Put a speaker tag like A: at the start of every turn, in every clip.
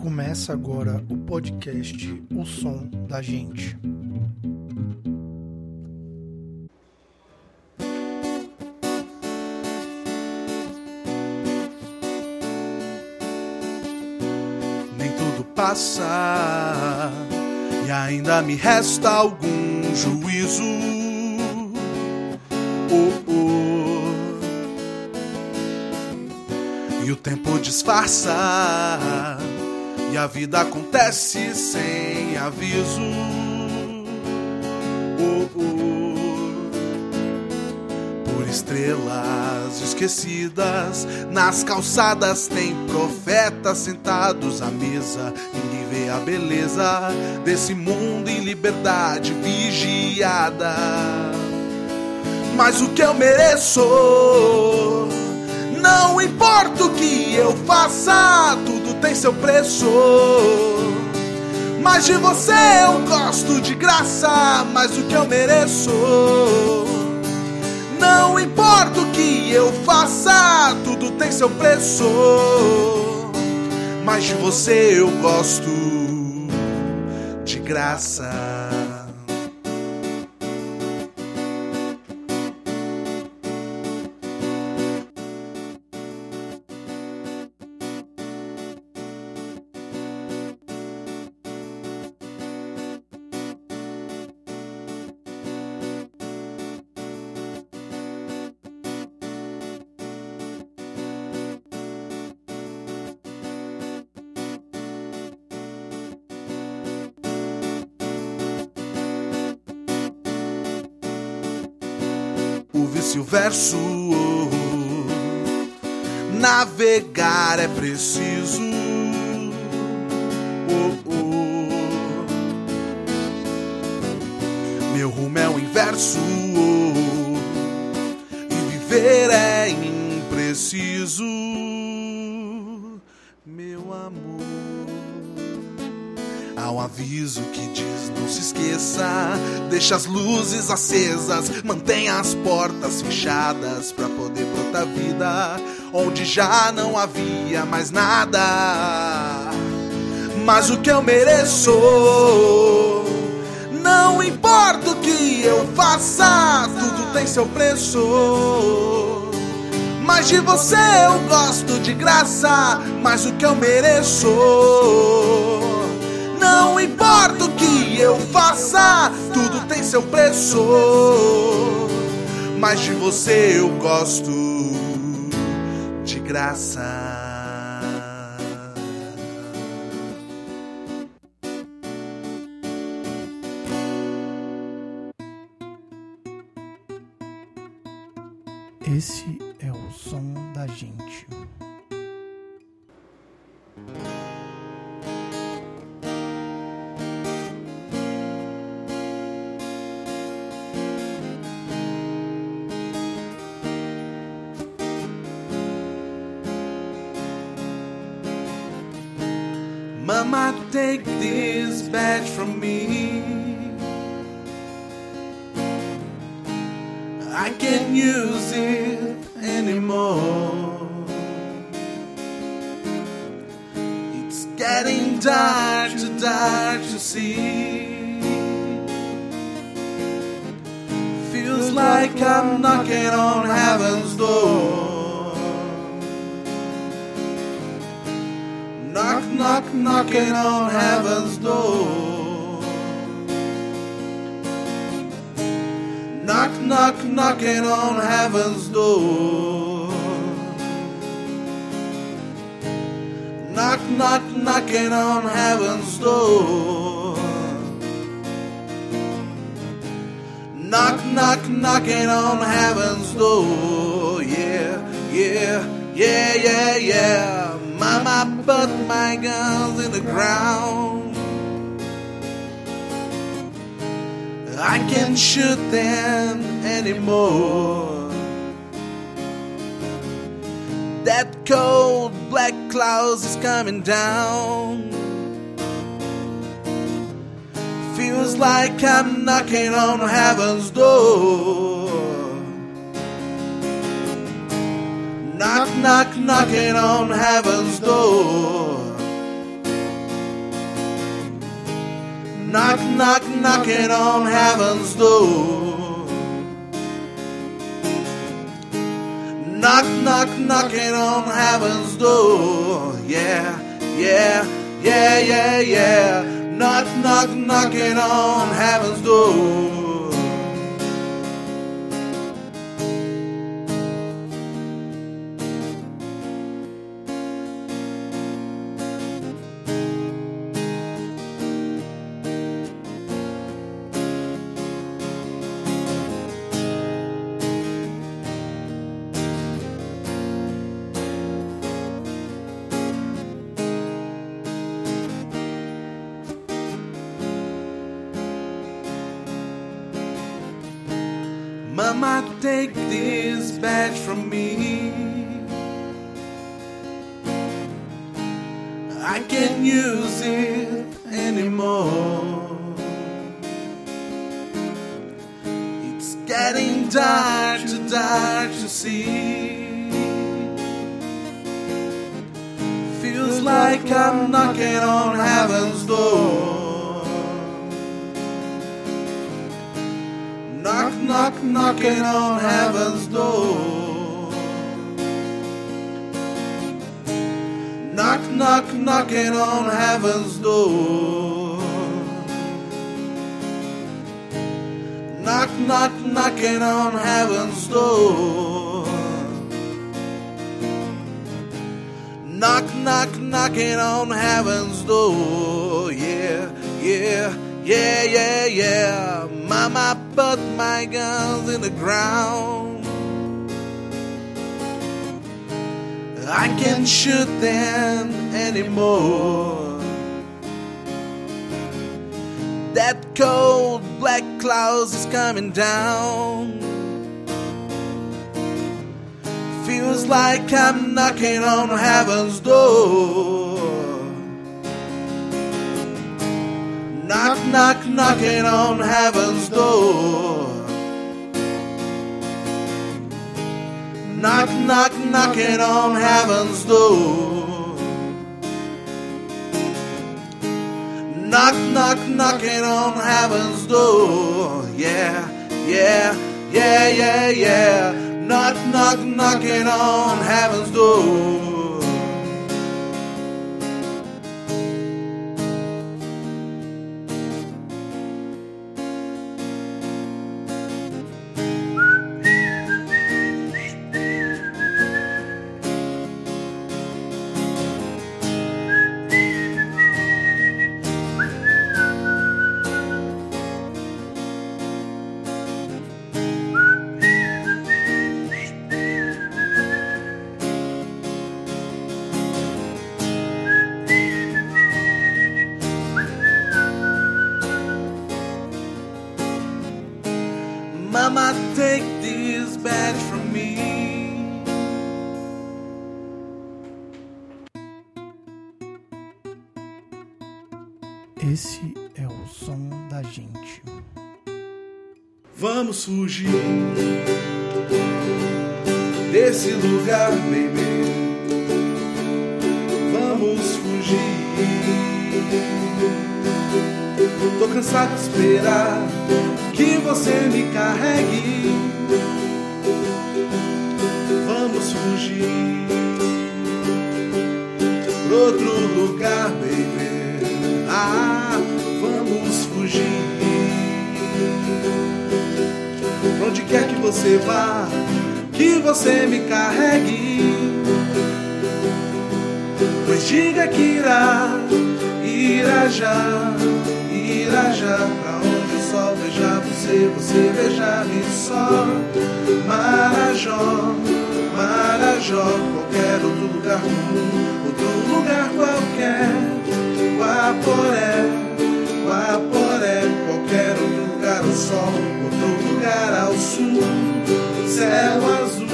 A: Começa agora o podcast O Som da Gente.
B: Nem tudo passa e ainda me resta algum juízo. Oh, oh. E o tempo disfarça e a vida acontece sem aviso. Oh, oh. Por estrelas esquecidas, nas calçadas tem profetas sentados à mesa. Ninguém vê a beleza desse mundo em liberdade vigiada. Mas o que eu mereço, não importa o que eu faça, tudo tem seu preço. Mas de você eu gosto de graça, mas o que eu mereço. Não importa o que eu faça, tudo tem seu preço. Mas de você eu gosto de graça. O vice-verso. Navegar é preciso. Oh, oh. Meu rumo é o inverso. E viver é impreciso. Um aviso que diz: não se esqueça, deixa as luzes acesas, mantenha as portas fechadas para poder brotar vida onde já não havia mais nada. Mas o que eu mereço, não importa o que eu faça, tudo tem seu preço. Mas de você eu gosto de graça, mas o que eu mereço. Não importa o que eu faça, tudo tem seu preço. Mas de você eu gosto de graça.
A: Esse é o som da gente.
B: Mama, take this badge from me. I can't use it anymore. It's getting dark, too dark to see. Feels like I'm knocking on heaven's Knock, knock, knocking on heaven's door. Knock, knock, knocking on heaven's door. Knock, knock, knocking on heaven's door. Knock, knock, knocking on heaven's door. Yeah, yeah, yeah, yeah, yeah. Mama put my guns in the ground. I can't shoot them anymore. That cold black cloud is coming down. Feels like I'm knocking on heaven's door. knock knocking on heaven's door. Knock, knock, knocking on heaven's door. Knock, knock, knocking on heaven's door. Yeah, yeah, yeah, yeah, yeah. Knock, knock, knocking on heaven's door. Mama, take this badge from me. I can't use it anymore. It's getting dark, too dark to see. Feels like I'm knocking on heaven's Knock, knock, knocking on heaven's door. Knock, knock, knocking on heaven's door. Knock, knock, knocking on heaven's door. Knock, knock, knocking on heaven's door. Yeah, yeah, yeah, yeah, yeah. Mama put my guns in the ground. I can't shoot them anymore. That cold black cloud is coming down. Feels like I'm knocking on heaven's door. Knock, knock, knocking on heaven's door. Knock, knock, knocking on heaven's door. Knock, knock, knocking on heaven's door. Yeah, yeah, yeah, yeah, yeah. Knock, knock, knocking on heaven's door. Mama, take this badge from me.
A: Esse é o som da gente.
B: Vamos fugir desse lugar, baby. Cansado de esperar que você me carregue. Vamos fugir pra outro lugar, baby. Ah, vamos fugir. Pra onde quer que você vá, que você me carregue. Pois diga que irá, irá já, já pra onde o sol veja você, você veja-me só. Marajó, Marajó, qualquer outro lugar do mundo, outro lugar qualquer. Guaporé, Guaporé, qualquer outro lugar ao sol, outro lugar ao sul. Céu azul,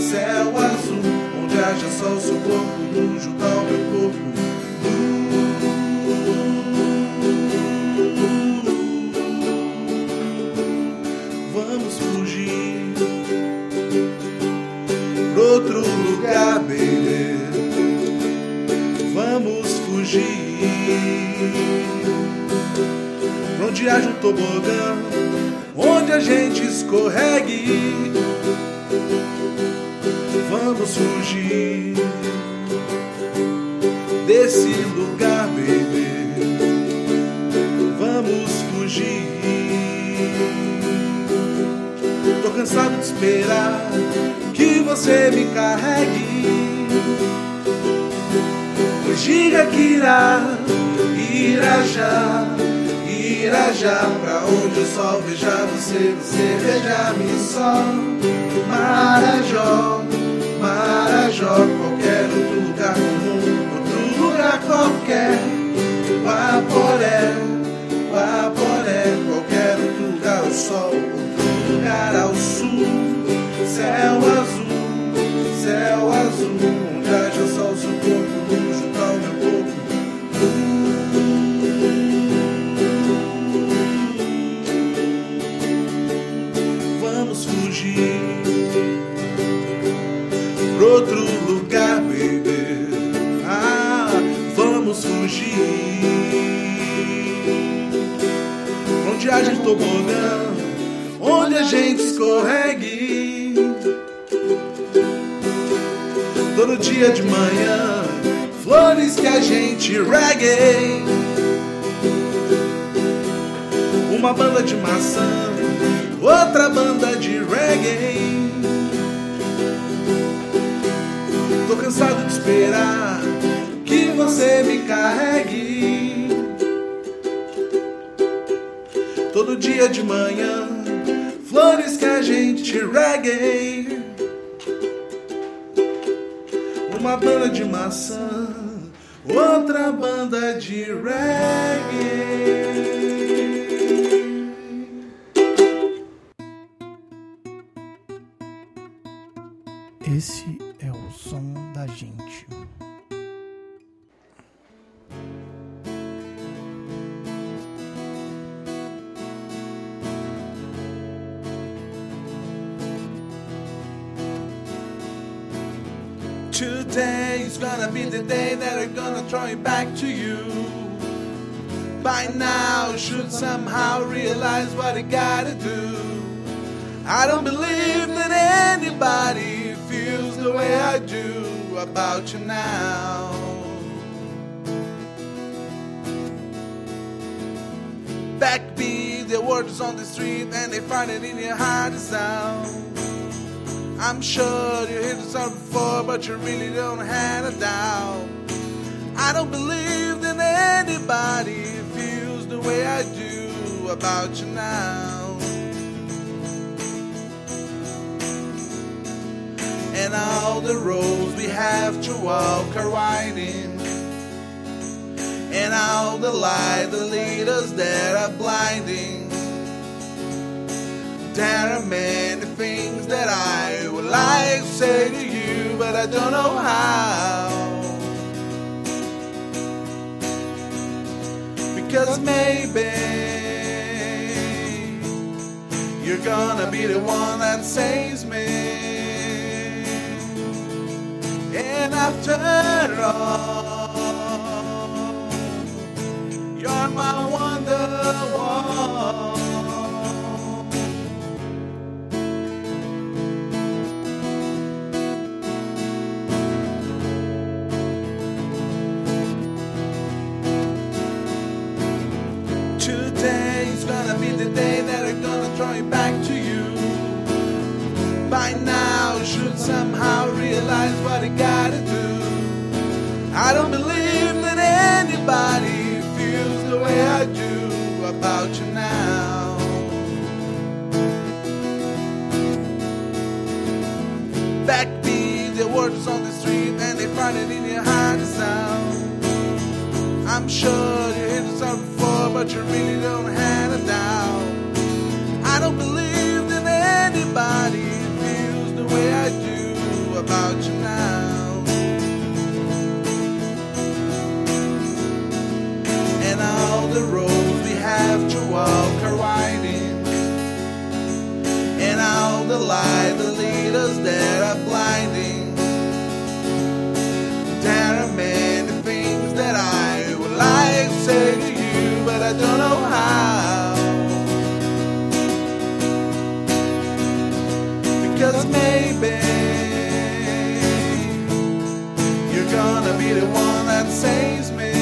B: céu azul, onde haja sol, seu corpo nu tobogã, onde a gente escorregue. Vamos fugir desse lugar, baby. Vamos fugir. Tô cansado de esperar que você me carregue. Que irá, irá já, irá já pra onde o sol veja você, você veja-me só. Marajó, Marajó, qualquer outro lugar comum, outro lugar qualquer. A gente tobogã, onde a gente escorregue. Todo dia de manhã, flores que a gente regue. Uma banda de maçã, outra banda de reggae. Tô cansado de esperar que você me carregue. Todo dia de manhã, flores que a gente regue. Uma banda de maçã, outra banda de reggae. Today is gonna be the day that I'm gonna throw it back to you. By now, you should somehow realize what you gotta do. I don't believe that anybody feels the way I do about you now. Backbeat, the words on the street, and they find it in your heart to sound. I'm sure you heard the song before, but you really don't have a doubt. I don't believe that anybody feels the way I do about you now. And all the roads we have to walk are winding. And all the light that lead us there are blinding. There are many things like say to you, but I don't know how. Because maybe you're gonna be the one that saves me. And after all, I don't believe that anybody feels the way I do about you now. Backbeat, the words on the street, and they find it in your heart sound. I'm sure you heard song before, but you really don't have a doubt. I don't believe that anybody feels the way I do about you the one that saves me.